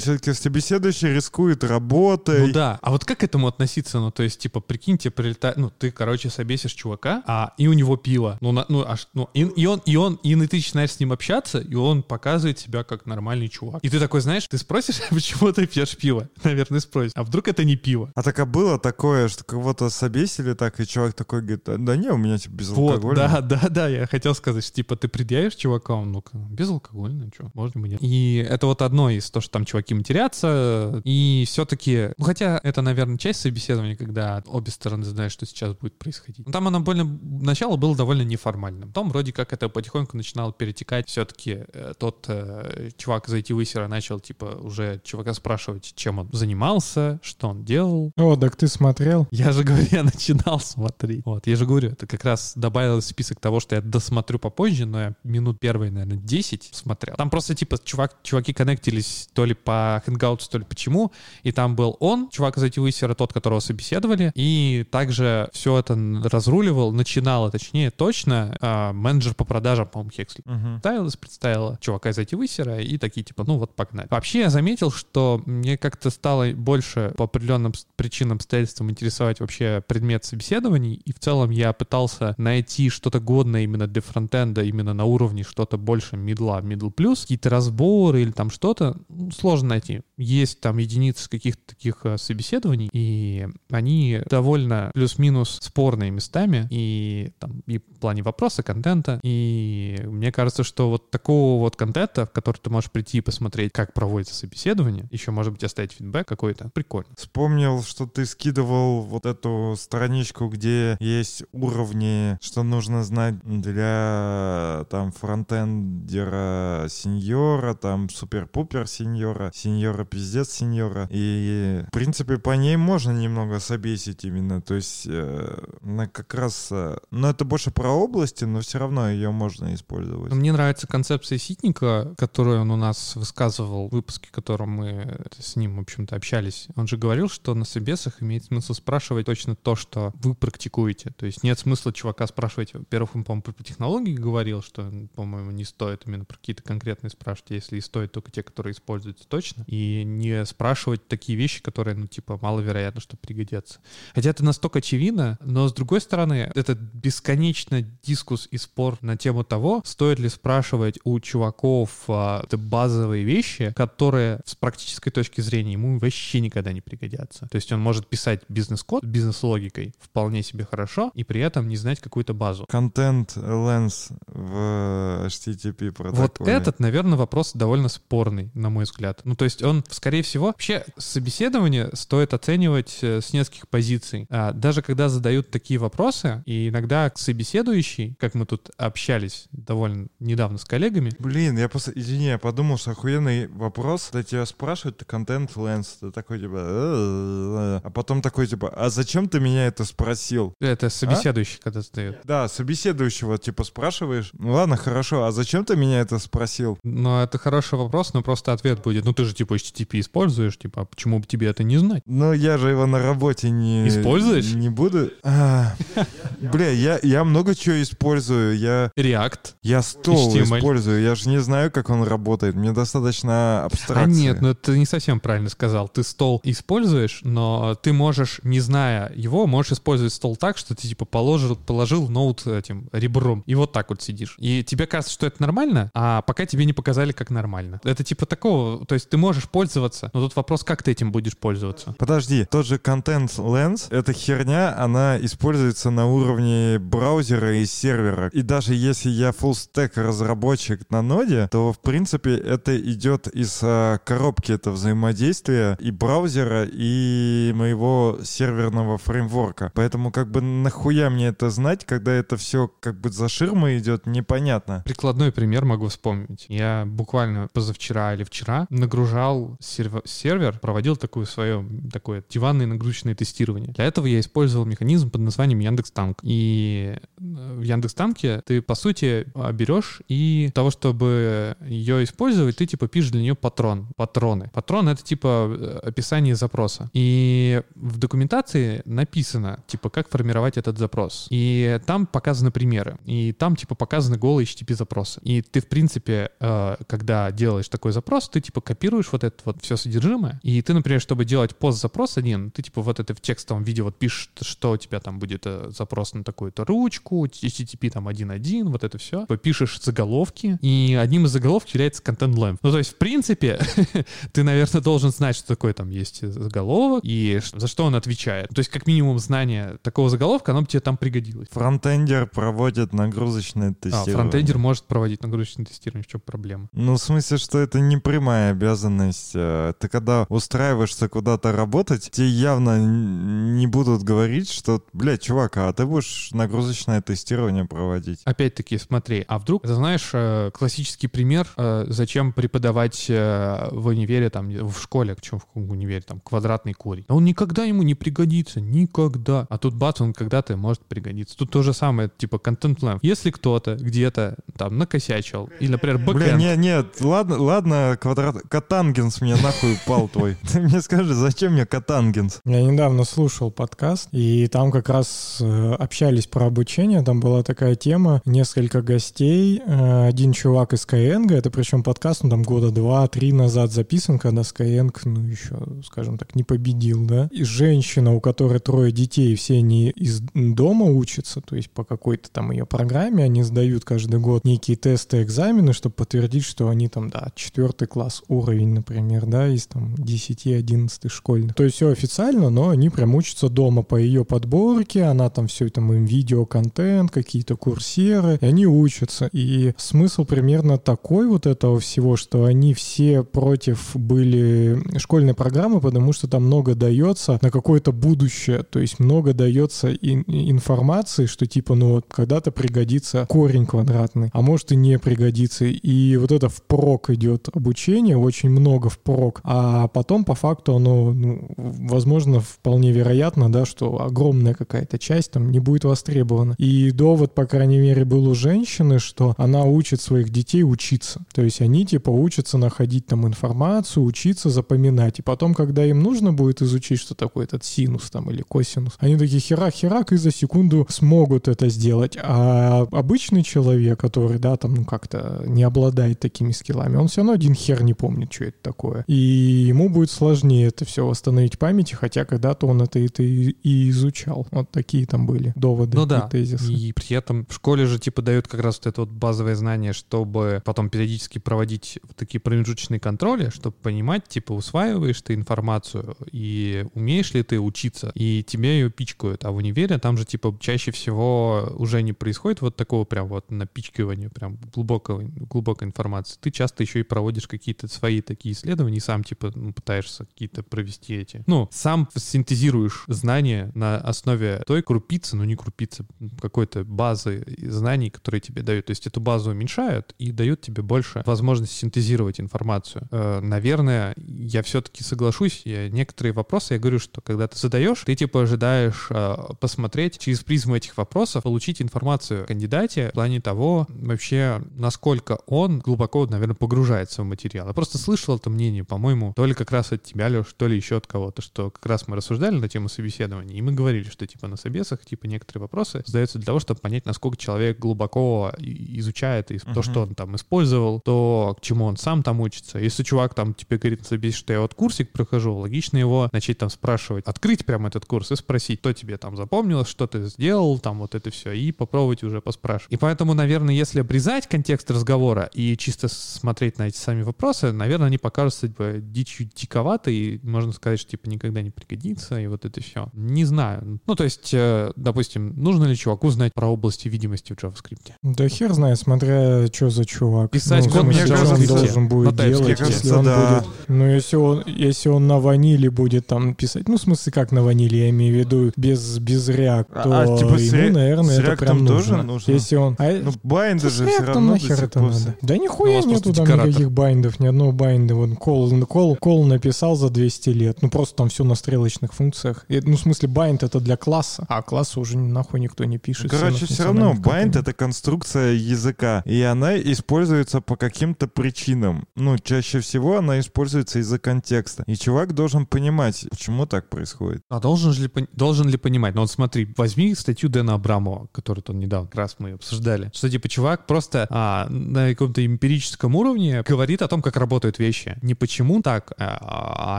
все-таки собеседующий рискует работой. Ну да, а вот как к этому относиться? Ну, то есть, типа, прикинь, тебе прилетает, ну, ты, короче, собесишь чувака, а и у него пиво. Ну, на- ну, аж, ну и, и он, и он, и ты начинаешь с ним общаться, и он показывает себя как нормальный чувак. И ты такой, знаешь, ты спросишь, почему ты пьешь пиво? Наверное, спросишь. А вдруг это не пиво? А так а было такое, что кого-то собесили так, и чувак такой говорит, «А, да не, у меня типа Вот, безалкогольное. да, да, да, я хотел сказать, что, типа, ты предъявишь чувакам, ну-ка, безалкогольно, что, можно мне? И это вот одно из то, что там чуваки матерятся, и все-таки, ну, хотя это, наверное, часть собеседования, когда обе стороны знают, что сейчас будет происходить. Но там оно больно, начало было довольно неформальным. Потом вроде как это потихоньку начинало перетекать, все-таки тот э, чувак из IT-высера начал, типа, уже чувака спрашивать, чем он занимался, что он делал, О, так ты смотрел? я же говорю, я начинал смотреть. Вот, я же говорю, это как раз добавилось в список того, что я досмотрю попозже, но я минут первые, наверное, 10 смотрел. Там просто, типа, чувак, чуваки коннектились то ли по Hangouts, то ли почему, и там был он, чувак из IT-высера, тот, которого собеседовали, и также все это разруливал, начинало, точнее, точно, а, менеджер по продажам, по-моему, Хексли Мгм. представилась, представила чувака из IT-высера и такие типа, ну вот погнали. Вообще я заметил, что мне как-то стало больше по определенным причинам, обстоятельствам интересовать вообще предмет собеседований, и в целом я пытался найти что-то годное именно для фронтенда, именно на уровне что-то больше middle а, middle плюс, какие-то разборы или там что-то, ну, сложно найти. Есть там единицы каких-то таких э, собеседований, и они довольно плюс-минус спорные местами, и там и в плане вопроса, контента, и мне кажется, что вот такого вот контента, в который ты можешь прийти и посмотреть, как проводится собеседование, еще, может быть, оставить фидбэк какой-то, прикольно. Вспомнил, что ты скидывал вот эту страничку, где есть уровни, что нужно знать для там фронтендера сеньора, там супер-пупер сеньора, сеньора пиздец сеньора. И в принципе по ней можно немного собесить именно. То есть э, она как раз... э, ну это больше про области, но все равно ее можно использовать. Но Мне нравится концепция Ситника, которую он у нас высказывал в выпуске, в котором мы с ним, в общем-то, общались. Он же говорил, что на собесах имеет смысл спрашивать точно то, что вы практикуете. То есть нет смысла чувака спрашивать. Во-первых, он, по-моему, про технологии говорил, что, по-моему, не стоит именно про какие-то конкретные спрашивать, если и стоит только те, которые используются точно. И не спрашивать такие вещи, которые, ну, типа, маловероятно, что пригодятся. Хотя это настолько очевидно, но с другой стороны, это бесконечно дискус и спор на тему того, стоит ли спрашивать у чуваков а, базовые вещи, которые с практической точки зрения ему вообще никогда не пригодятся. То есть он может писать бизнес-код бизнес-логикой вполне себе хорошо и при этом не знать какую-то базу. Контент Lens в HTTP протоколе. Вот этот, наверное, вопрос довольно спорный, на мой взгляд. Ну, то есть он, скорее всего, вообще собеседование стоит оценивать э, с нескольких позиций. А, даже когда задают такие вопросы, и иногда собеседующий, как мы тут общались довольно недавно с коллегами, Блин, я просто, извини, я подумал, что охуенный вопрос, когда тебя спрашивают, ты контент Lens, ты такой типа, а потом такой типа, а зачем ты меня это спросил? это собеседующий, когда задает. Да, собеседующего типа спрашиваешь, ну ладно, хорошо, а зачем ты меня это спросил? Но это хороший вопрос, но просто ответ будет, ну ты же типа HTTP используешь, типа, а почему бы тебе это не знать? Ну, я же его на работе не... Используешь? Не буду. А, бля, я, я много чего использую. Я... React. Я стол HTML. использую, я же не знаю, как он работает. Мне достаточно абстракции. А нет, ну ты не совсем правильно сказал. Ты стол используешь, но ты можешь, не зная его, можешь использовать стол так, что ты типа положил, положил ноут этим ребром и вот так вот сидишь. И тебе кажется, что это нормально, а пока тебе не показали, как нормально. Это типа такого, то есть ты можешь пользоваться, но тут вопрос, как ты этим будешь пользоваться. Подожди, тот же Content Lens, эта херня, она используется на уровне браузера и сервера. И даже если я full stack разработчик на ноде, то в принципе это идет из а, коробки это взаимодействие и браузера, и моего серверного фреймворка. Поэтому как бы нахуя мне это знать, когда это все как бы за ширмой идет, непонятно. Прикладной пример могу вспомнить. Я буквально позавчера или вчера нагружал сервер, сервер проводил такое свое такое диванное нагрузочное тестирование. Для этого я использовал механизм под названием Яндекс.Танк. И э, в Яндекс.Танке ты, по сути, а, берешь и того, чтобы ее использовать, ты типа пишешь для нее патрон, патроны. Патрон — это типа э, описание запроса. И в документации написано, типа, как формировать этот запрос. И там показаны примеры. И там, типа, показаны голые HTTP запросы. И ты, в принципе, э, когда делаешь такой запрос, ты, типа, копируешь вот это вот все содержимое. И ты, например, чтобы делать пост-запрос один, ты, типа, вот это в текстовом виде вот пишешь, что у тебя там будет э, запрос на такую-то ручку, HTTP там 1.1, вот это все. Пишешь заголовки, и одним из заголовков является content length. Ну, то есть, в принципе, ты, наверное, должен знать, что такое там есть заголовок и за что он отвечает. То есть, как минимум, знание такого заголовка, оно бы тебе там пригодилось. Фронтендер проводит нагрузочное А, тестирование. фронтендер может проводить нагрузочное тестирование, в чем проблема? Ну, в смысле, что это не прямая обязанность. Э, Ты когда устраиваешься куда-то работать, тебе явно не будут говорить, что, блядь, чувак, а ты будешь нагрузочное тестирование проводить. Опять-таки, смотри, а вдруг, ты знаешь, э, классический пример, э, зачем преподавать э, в универе, там, в школе, чем в каком универе, там, квадратный корень. Он никогда ему не пригодится, никогда. А тут бац, он когда-то может пригодиться. Тут то же самое, типа, контент length. Если кто-то где-то там накосячил, или, например, Бля, бэкэнд, нет, нет, ладно, ладно, квадрат... Катангенс мне нахуй упал твой. Ты мне скажи, зачем мне катангенс? Я недавно слушал подкаст, и там как раз общались про обучение. Там была такая тема, несколько гостей. Э, один чувак из Skyeng, это причем подкаст, ну там года два-три назад записан, когда Skyeng, ну еще, скажем так, не победил, да. И женщина, у которой трое детей, все они из дома учатся, то есть по какой-то там ее программе, они сдают каждый год некие тесты, экзамены, чтобы подтвердить, что они там, да, четвертый класс уровень, например, да, из там 10-11 школьных. То есть все официально, но они прям учатся дома по ее подборке, она там все там им видеоконтент, какие-то курсеры, и они учатся. И смысл примерно такой вот этого всего, что они все против были школьной программы, потому что там много дается на какое-то будущее, то есть много дается ин- информации, что типа, ну вот когда-то пригодится корень квадратный, а может и не пригодится. И вот это впрок идет обучение, очень много впрок, а потом по факту оно, ну, возможно, вполне вероятно, да, что огромная какая-то часть там не будет востребована. И довод, по крайней мере, был у женщины, что она учит своих детей учиться. То есть они типа учатся находить там информацию, учиться запоминать. И потом, когда им нужно будет изучить, что такое этот синус там или косинус, они такие херак-херак и за секунду смогут это сделать. А обычный человек, который, да, там ну, как-то не обладает такими скиллами, он все равно один хер не помнит, что это такое. И ему будет сложнее это все восстановить в памяти, хотя когда-то он это, это и, и изучал. Вот такие там были доводы Ну да, и тезисы. и при этом в школе же типа дают как раз вот это вот базовое знание, чтобы потом периодически проводить вот такие промежуточные контроли, чтобы понимать, типа усваиваешь ты информацию и умеешь ли ты учиться, и тебе ее пичкают. А в универе там же типа чаще всего уже не происходит вот такого прям вот напичкивания, прям глубокого, глубокой информации. Ты часто еще и проводишь какие-то свои такие исследования, и сам типа ну, пытаешься какие-то провести эти. Ну, сам синтезируешь знания на основе той крупицы, ну не крупицы, какой-то базы знаний, которые тебе дают. То есть эту базу уменьшают и дают тебе больше возможности синтезировать информацию. Э, наверное, я все-таки соглашусь, я некоторые вопросы, я говорю, что когда ты задаешь, ты типа ожидаешь э, посмотреть через призму этих вопросов, получить информацию о кандидате в плане того, вообще, насколько он глубоко, наверное, погружается в материал. Я просто слышал это мнение, по-моему, то ли как раз от тебя, Леш, то ли еще от кого-то, что как раз мы рассуждали на тему собеседования, и мы говорили, что типа на собесах, типа некоторые вопросы задаются для того, чтобы понять, насколько человек глубоко изучает, и то, Мгм. что он там использовал, то, к чему он сам там учится. Если чувак там тебе говорит на что я вот курсик прохожу, логично его начать там спрашивать, открыть прямо этот курс и спросить, что тебе там запомнилось, что ты сделал, там вот это все, и попробовать уже поспрашивать. И поэтому, наверное, если обрезать контекст разговора и чисто смотреть на эти сами вопросы, наверное, они покажутся типа, дичью диковато, и можно сказать, что типа никогда не пригодится, и вот это все. Не знаю. Ну, то есть, э, допустим, нужно ли чуваку знать про области видимости в JavaScript? Да хер знает, смотря что за чувак. Писать ну, код на что он должен будет делать, Мне если кажется, он да. будет... Ну, если он, если он на ваниле будет там писать, ну, в смысле, как на ваниле, я имею в виду без, без React, А- то а, типа, с ему, Ре- наверное, с это прям тоже нужно. нужно? Если он... А, Ну, байнды с же все равно нахер это надо? Да Ну, нихуя нету там декоратор. никаких байндов, ни одного байнда. Вот кол, кол, кол написал за 200 лет. Ну, просто там все на стрелочных функциях. И, ну, в смысле, байнд это для класса, а класса уже нахуй никто не пишет. Короче, все равно компонентах. это конструкция языка, и она используется по каким-то причинам. Ну, чаще всего она используется из-за контекста. И чувак должен понимать, почему так происходит. А должен ли, должен ли понимать? Ну вот смотри, возьми статью Дэна Абрамова, которую он недавно как раз мы обсуждали, что типа чувак просто а, на каком-то эмпирическом уровне говорит о том, как работают вещи. Не почему так, а,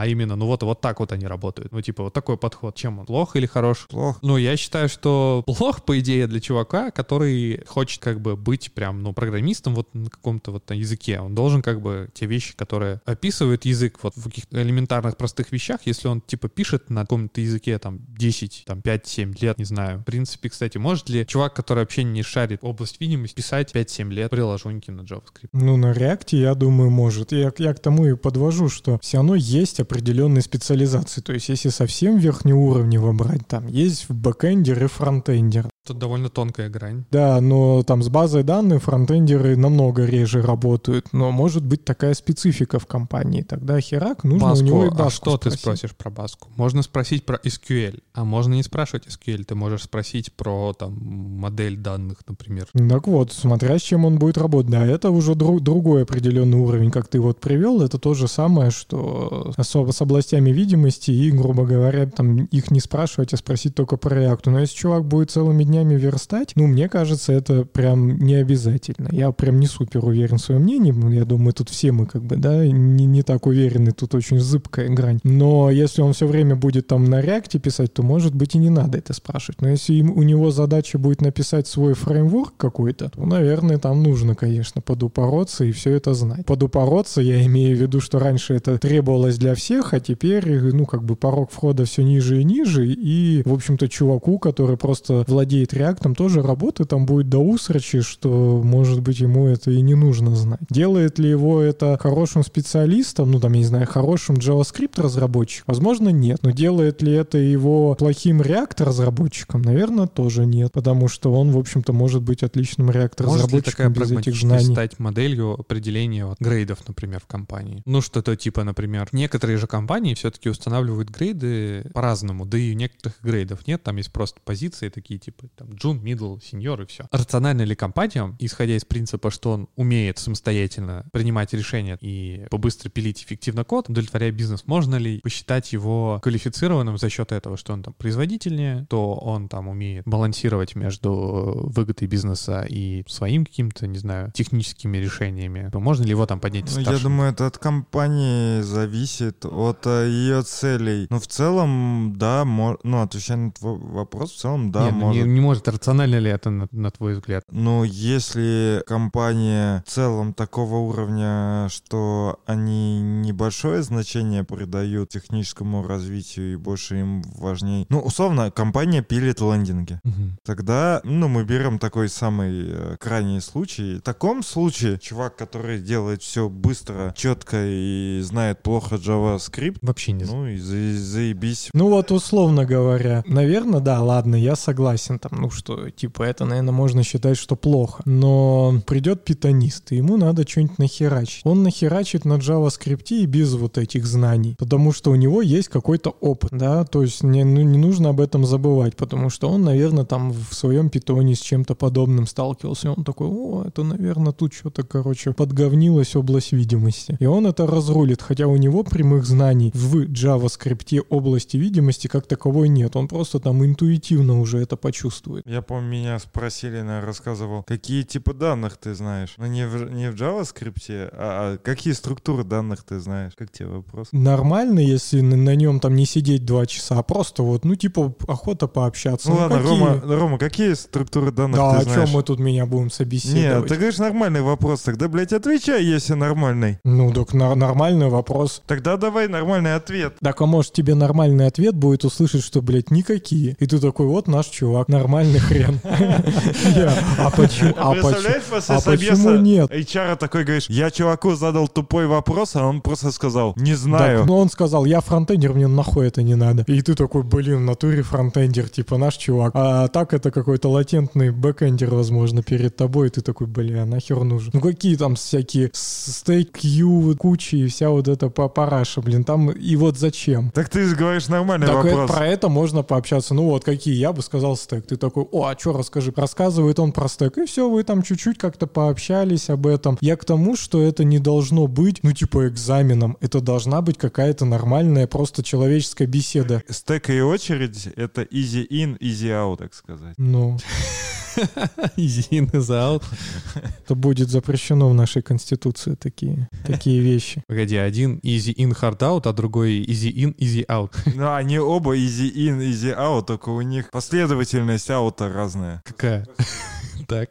а именно, ну вот, вот так вот они работают. Ну типа вот такой подход. Чем он? Плох или хорош? Плохо. Ну, я считаю, что плохо, по идее, для чувака, который хочет как бы быть прям, ну, программистом вот на каком-то вот на языке. Он должен как бы те вещи, которые описывают язык вот в каких-то элементарных простых вещах, если он типа пишет на каком-то языке там 10, там 5-7 лет, не знаю. В принципе, кстати, может ли чувак, который вообще не шарит область видимости, писать 5-7 лет приложеньки на JavaScript? Ну, на реакте, я думаю, может. Я, я к тому и подвожу, что все равно есть определенные специализации. То есть, если совсем верхнеуровнево брать, там есть бэкэндер и фронтендер. Тут довольно тонкая грань. Да, но там с базой данных фронтендеры намного реже работают. Но может быть такая специфика в компании. Тогда херак, нужно Баску, у него и а баску что ты спросить. спросишь про баску? Можно спросить про SQL, а можно не спрашивать SQL. Ты можешь спросить про там модель данных, например. Так вот, смотря с чем он будет работать. Да, это уже дру- другой определенный уровень, как ты вот привел. Это то же самое, что особо с областями видимости и, грубо говоря, там их не спрашивать, а спросить только про реакту. Но если чувак будет целыми днями верстать, ну, мне кажется, это прям не обязательно. Я прям не супер уверен в своем мнении. Я думаю, тут все мы как бы, да, не, не так уверены. Тут очень зыбкая грань. Но если он все время будет там на реакте писать, то, может быть, и не надо это спрашивать. Но если им- у него задача будет написать свой фреймворк какой-то, то, наверное, там нужно, конечно, подупороться и все это знать. Подупороться, я имею в виду, что раньше это требовалось для всех, а теперь, ну, как бы порог входа все ниже и ниже, и, в общем-то, чуваку, который просто владеет реактом, тоже работы там будет до усрачи, что, может быть, ему это и не нужно знать. Делает ли его это хорошим специалистом, ну, там, я не знаю, хорошим JavaScript разработчиком? Возможно, нет. Но делает ли это его плохим React разработчиком? Наверное, тоже нет, потому что он, в общем-то, может быть отличным React Может ли такая разработчиком без этих знаний. стать моделью определения вот, грейдов, например, в компании? Ну, что-то типа, например, некоторые же компании все-таки устанавливают грейды по-разному, да и у некоторых грейдов нет, там есть просто позиции такие, типа, там, джун, middle, senior и все. Рационально ли компаниям, исходя из принципа, что он умеет самостоятельно принимать решения и побыстро пилить эффективно код, удовлетворяя бизнес, можно ли посчитать его квалифицированным за счет этого, что он там производительнее, то он там умеет балансировать между выгодой бизнеса и своим каким-то, не знаю, техническими решениями. Можно ли его там поднять Ну, я старшим? думаю, это от компании зависит, от э, ее целей. Ну, в целом, да, ну, отвечая на твой вопрос, в целом, да, Нет, ну, может. не, не может. Рационально ли это, на, на твой взгляд? Ну, если компания в целом такого уровня, что они небольшое значение придают техническому развитию и больше им важнее. Ну, условно, компания пилит лендинги. Тогда, ну, мы берем такой самый э, крайний случай. В таком случае чувак, который делает все быстро, четко и знает плохо JavaScript, Вообще не знаю. ну и за- заебись. Ну вот условно говоря, наверное, да, ладно, я согласен там, ну что, типа это, наверное, можно считать, что плохо. Но придет питонист, и ему надо что-нибудь нахерачить. Он нахерачит на JavaScript и без вот этих знаний, потому что у него есть какой-то опыт, да, то есть не, ну, не нужно об этом забывать, потому что он, наверное, там в своем питоне с чем-то подобным сталкивался, и он такой, о, это, наверное, тут что-то, короче, подговнилась область видимости. И он это разрулит, хотя у него прямых знаний в JavaScript области видимости как таковой нет. Он просто там интуитивно уже это почувствует. Присутствует. Я помню, меня спросили, я рассказывал, какие типы данных ты знаешь. Ну, не в, не в JavaScript, а, а какие структуры данных ты знаешь. Как тебе вопрос? Нормально, если на, на нем там не сидеть два часа, а просто вот, ну, типа, охота пообщаться. Ну, ладно, какие? Рома, Рома, какие структуры данных Да, ты о знаешь? чем мы тут меня будем Нет, собеседовать? ты говоришь нормальный вопрос, тогда, блядь, отвечай, если нормальный. Ну, так на- нормальный вопрос. Тогда давай нормальный ответ. Так, а может тебе нормальный ответ будет услышать, что, блядь, никакие. И ты такой, вот наш чувак, нормальный хрен. А почему? А а нет? HR такой говоришь, я чуваку задал тупой вопрос, а он просто сказал, не знаю. Так, ну он сказал, я фронтендер, мне нахуй это не надо. И ты такой, блин, в натуре фронтендер, типа наш чувак. А так это какой-то латентный бэкендер, возможно, перед тобой, и ты такой, бля, нахер нужен? Ну какие там всякие стейк, кучи и вся вот эта па- параша, блин, там и вот зачем? Так ты говоришь нормальный Так э, вопрос. про это можно пообщаться. Ну вот какие, я бы сказал стек. Ты такой, о, а что расскажи? Рассказывает он про стек. И все, вы там чуть-чуть как-то пообщались об этом. Я к тому, что это не должно быть, ну типа экзаменом. Это должна быть какая-то нормальная просто человеческая беседа. Стек и очередь — это easy in, easy out, так сказать. Ну, Easy in, is out. это будет запрещено в нашей конституции такие, такие вещи. Погоди, один easy in, hard out, а другой easy in, easy out. Ну, они оба easy in, easy out, только у них последовательность аута разная. Какая? Так,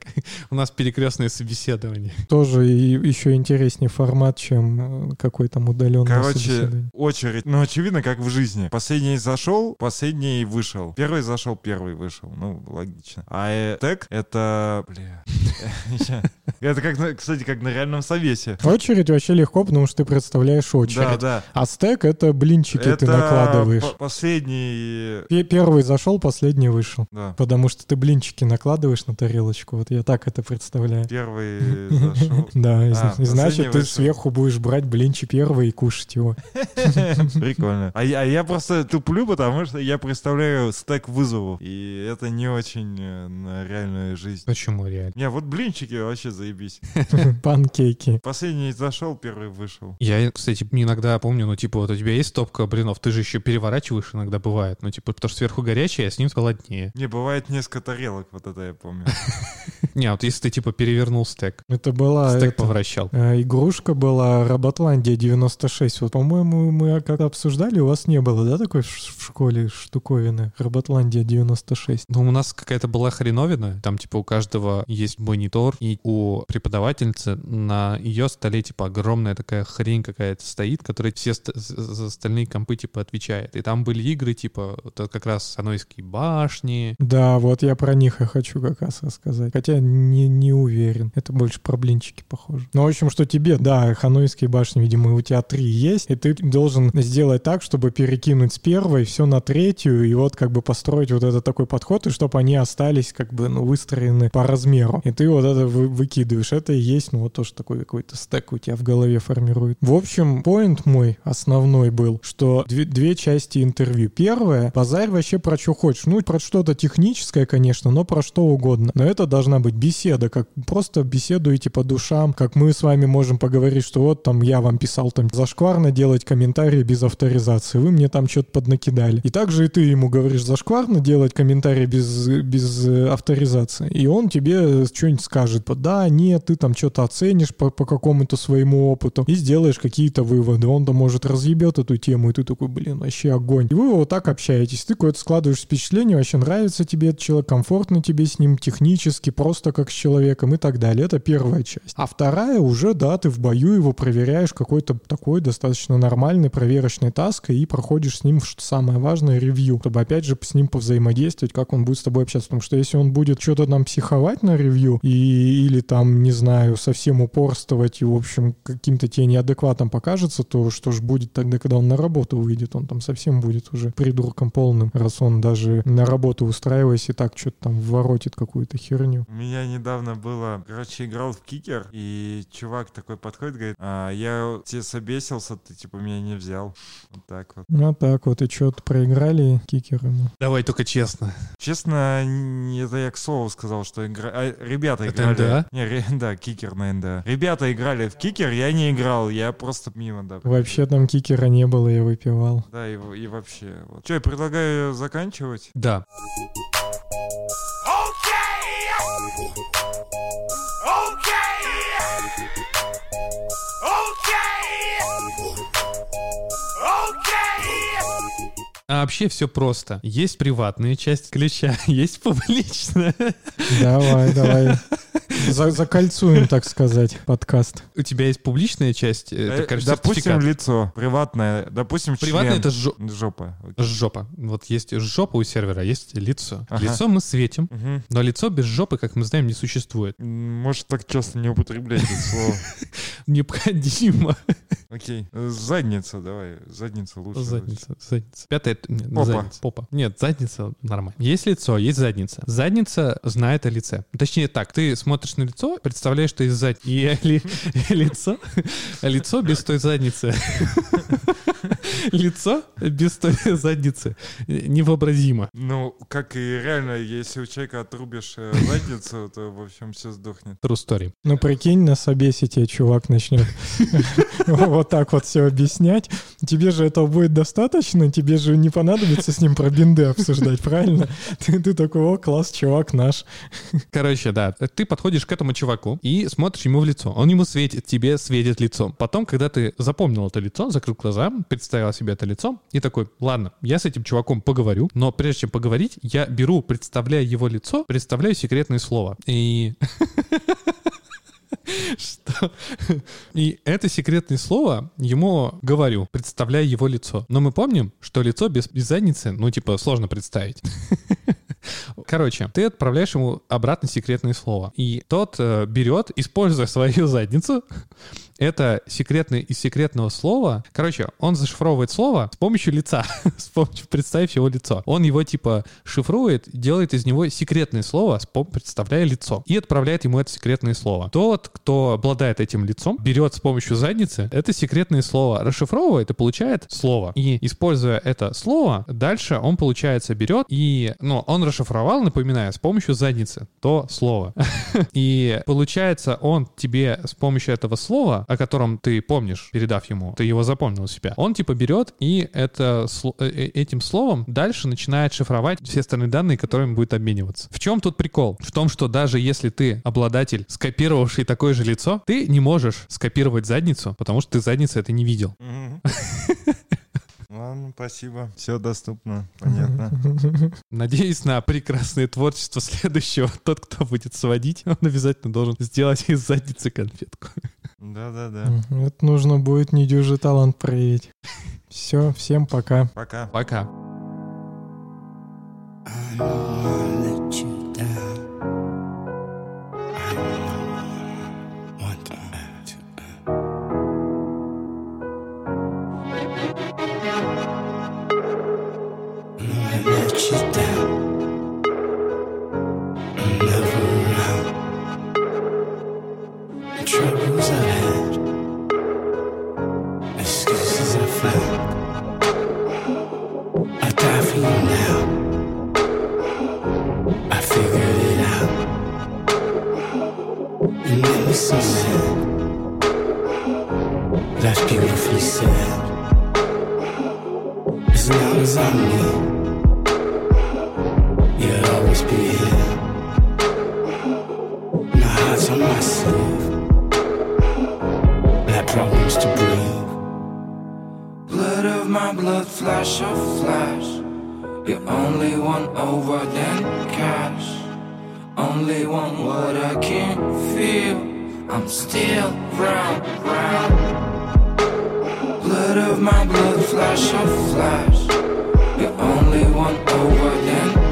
у нас перекрестное собеседование. Тоже и еще интереснее формат, чем э, какой там удаленный Короче, очередь, ну, очевидно, как в жизни. Последний зашел, последний вышел. Первый зашел, первый вышел. Ну, логично. А э, тег — это... Бля. Это, как, на- кстати, как на реальном совесе. Очередь вообще легко, потому что ты представляешь очередь. Да, да. А стек — это блинчики Это ты накладываешь. по- последний... Пе- Первый зашел, последний вышел. Да. Потому что ты блинчики накладываешь на тарелочку. Вот я так это представляю. Первый зашел. Да, и, А, значит, ты сверху будешь брать блинчик первый и кушать его. Прикольно. А я, а я просто туплю, потому что я представляю стек вызовов. И это не очень э, на реальную жизнь. Почему реально? Не, вот блинчики вообще заебись. Панкейки. Последний зашел, первый вышел. Я, кстати, иногда помню, ну, типа, вот у тебя есть стопка блинов, ты же еще переворачиваешь иногда бывает. Ну, типа, потому что сверху горячее, а с ним холоднее. Не, бывает несколько тарелок, вот это я помню. Не, вот если ты, типа, перевернул стек, Это была стек это, повращал. э, игрушка была Роботландия 96. Вот, по-моему, мы как обсуждали, у вас не было, да, такой в школе штуковины? Роботландия 96. Ну, у нас какая-то была хреновина. Там, типа, у каждого есть монитор, и у преподавательницы на ее столе, типа, огромная такая хрень какая-то стоит, которая все ст- за остальные компы, типа, отвечает. И там были игры, типа, вот как раз Санойские башни. Да, вот я про них и хочу как раз рассказать. Хотя не, не уверен. Это больше про блинчики похоже. Ну, в общем, что тебе, да, ханойские башни, видимо, у тебя три есть, и ты должен сделать так, чтобы перекинуть с первой все на третью, и вот как бы построить вот этот такой подход, и чтобы они остались как бы, ну, выстроены по размеру. И ты вот это вы- выкидываешь. Это и есть, ну, вот тоже такой какой-то стек у тебя в голове формирует. В общем, поинт мой основной был, что две, две части интервью. Первое, базарь вообще про что хочешь. Ну, про что-то техническое, конечно, но про что угодно. Но это должна быть беседа, как просто беседуете по душам, как мы с вами можем поговорить, что вот там я вам писал там зашкварно делать комментарии без авторизации, вы мне там что-то поднакидали. И также и ты ему говоришь зашкварно делать комментарии без, без э, авторизации. И он тебе что-нибудь скажет, да, нет, ты там что-то оценишь по, по какому-то своему опыту и сделаешь какие-то выводы. Он там может разъебет эту тему, и ты такой, блин, вообще огонь. И вы вот так общаетесь. Ты какое-то складываешь впечатление, вообще нравится тебе этот человек, комфортно тебе с ним технически, просто как с человеком и так далее. Это первая часть. А вторая уже, да, ты в бою его проверяешь, какой-то такой достаточно нормальный проверочный таск, и проходишь с ним, что самое важное, ревью, чтобы опять же с ним повзаимодействовать, как он будет с тобой общаться. Потому что если он будет что-то там психовать на ревью и, или там, не знаю, совсем упорствовать и, в общем, каким-то тебе неадекватом покажется, то что ж будет тогда, когда он на работу выйдет? Он там совсем будет уже придурком полным, раз он даже на работу устраиваясь и так что-то там воротит какую-то херню. У меня недавно было, короче, играл в кикер, и чувак такой подходит, говорит, а, я тебе собесился, ты типа меня не взял. Вот так вот. Ну так вот, и что-то проиграли кикеры. ну. Давай только честно. Честно, не- это я к слову сказал, что игра... а, ребята Это играли... НДА? Не, ре- да, кикер на НДА. Ребята играли в кикер, я не играл, я просто мимо, да. Вообще там кикера не было, я выпивал. Да, и, и вообще. Вот. Че, я предлагаю заканчивать? Да. Thank you. А вообще все просто. Есть приватная часть ключа, есть публичная. Давай, давай. За- закольцуем, так сказать, подкаст. У тебя есть публичная часть, это, Э, короче, допустим, лицо. Приватное. Допустим, Приватное член. это жо- Жопа. Жопа. Вот есть жопа у сервера, а есть лицо. Ага. Лицо мы светим, Мгм. но лицо без жопы, как мы знаем, не существует. Может, так часто не употреблять это слово. Необходимо. Окей. Э, Задница, давай. Задница лучше. Задница, задница. Пятая, нет, Попа. задница, попа. Нет, задница нормально. Есть лицо, есть задница. Задница знает о лице. Точнее так, ты смотришь на лицо, представляешь, что есть задница. И ли- и лицо, лицо без той задницы. Лицо без той задницы невообразимо. Ну, как и реально, если у человека отрубишь э, задницу, то, в общем, все сдохнет. True story. Ну, прикинь, на собесе тебе чувак начнет вот так вот все объяснять. Тебе же этого будет достаточно, тебе же не понадобится с ним про бинды обсуждать, правильно? Ты, ты такой, о, класс, чувак наш. Короче, да, ты подходишь к этому чуваку и смотришь ему в лицо. Он ему светит, тебе светит лицо. Потом, когда ты запомнил это лицо, закрыл глаза, представил себе это лицо и такой, ладно, я с этим чуваком поговорю, но прежде чем поговорить, я беру, представляя его лицо, представляю секретное слово. И... Что? И это секретное слово ему говорю, представляя его лицо. Но мы помним, что лицо без, без задницы, ну, типа, сложно представить. Короче, ты отправляешь ему обратно секретное слово. И тот э, берет, используя свою задницу, это секретное из секретного слова. Короче, он зашифровывает слово с помощью лица. с помощью, представив его лицо. Он его типа шифрует, делает из него секретное слово, представляя лицо. И отправляет ему это секретное слово. Тот, кто обладает этим лицом, берет с помощью задницы это секретное слово, расшифровывает и получает слово. И используя это слово, дальше он, получается, берет и, ну, он расшифровал, напоминаю, с помощью задницы то слово. И получается, он тебе с помощью этого слова, о котором ты помнишь, передав ему, ты его запомнил у себя, он типа берет и это, э, э, этим словом дальше начинает шифровать все остальные данные, которыми будет обмениваться. В чем тут прикол? В том, что даже если ты обладатель, скопировавший такое же лицо, ты не можешь скопировать задницу, потому что ты задницы это не видел. Ладно, спасибо. Все доступно, понятно. Надеюсь на прекрасное творчество следующего. Тот, кто будет сводить, он обязательно должен сделать из задницы конфетку. Да-да-да. Это нужно будет недюжий талант проявить. Все, всем пока. Пока. Пока. I flash of flash. You only want over than cash. Only want what I can't feel. I'm still round, round. Blood of my blood, flash of flash. You only want over than